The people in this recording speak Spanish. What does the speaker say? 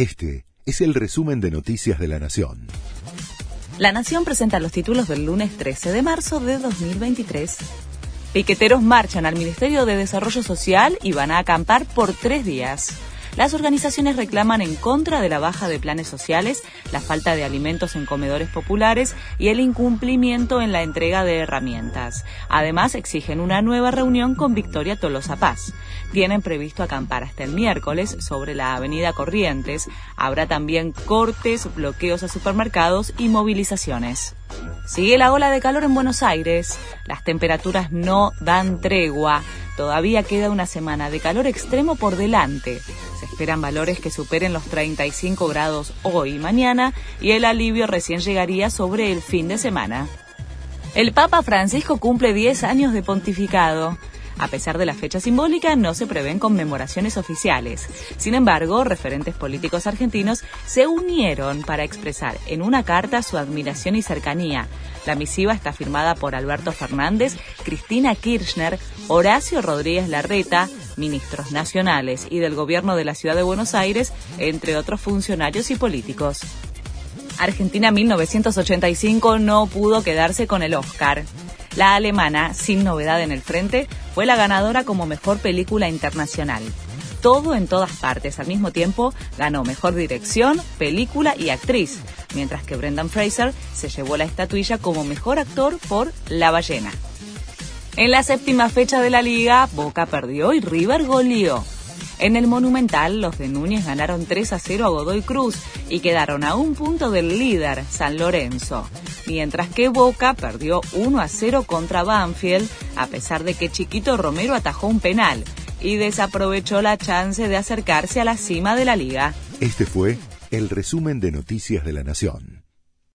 Este es el resumen de Noticias de la Nación. La Nación presenta los títulos del lunes 13 de marzo de 2023. Piqueteros marchan al Ministerio de Desarrollo Social y van a acampar por tres días. Las organizaciones reclaman en contra de la baja de planes sociales, la falta de alimentos en comedores populares y el incumplimiento en la entrega de herramientas. Además, exigen una nueva reunión con Victoria Tolosa Paz. Tienen previsto acampar hasta el miércoles sobre la avenida Corrientes. Habrá también cortes, bloqueos a supermercados y movilizaciones. Sigue la ola de calor en Buenos Aires. Las temperaturas no dan tregua. Todavía queda una semana de calor extremo por delante. Esperan valores que superen los 35 grados hoy y mañana y el alivio recién llegaría sobre el fin de semana. El Papa Francisco cumple 10 años de pontificado. A pesar de la fecha simbólica, no se prevén conmemoraciones oficiales. Sin embargo, referentes políticos argentinos se unieron para expresar en una carta su admiración y cercanía. La misiva está firmada por Alberto Fernández, Cristina Kirchner, Horacio Rodríguez Larreta, ministros nacionales y del gobierno de la ciudad de Buenos Aires, entre otros funcionarios y políticos. Argentina 1985 no pudo quedarse con el Oscar. La alemana, sin novedad en el frente, fue la ganadora como mejor película internacional. Todo en todas partes al mismo tiempo ganó mejor dirección, película y actriz, mientras que Brendan Fraser se llevó la estatuilla como mejor actor por La ballena. En la séptima fecha de la liga, Boca perdió y River goleó. En el Monumental, los de Núñez ganaron 3 a 0 a Godoy Cruz y quedaron a un punto del líder, San Lorenzo. Mientras que Boca perdió 1 a 0 contra Banfield, a pesar de que Chiquito Romero atajó un penal y desaprovechó la chance de acercarse a la cima de la liga. Este fue el resumen de Noticias de la Nación.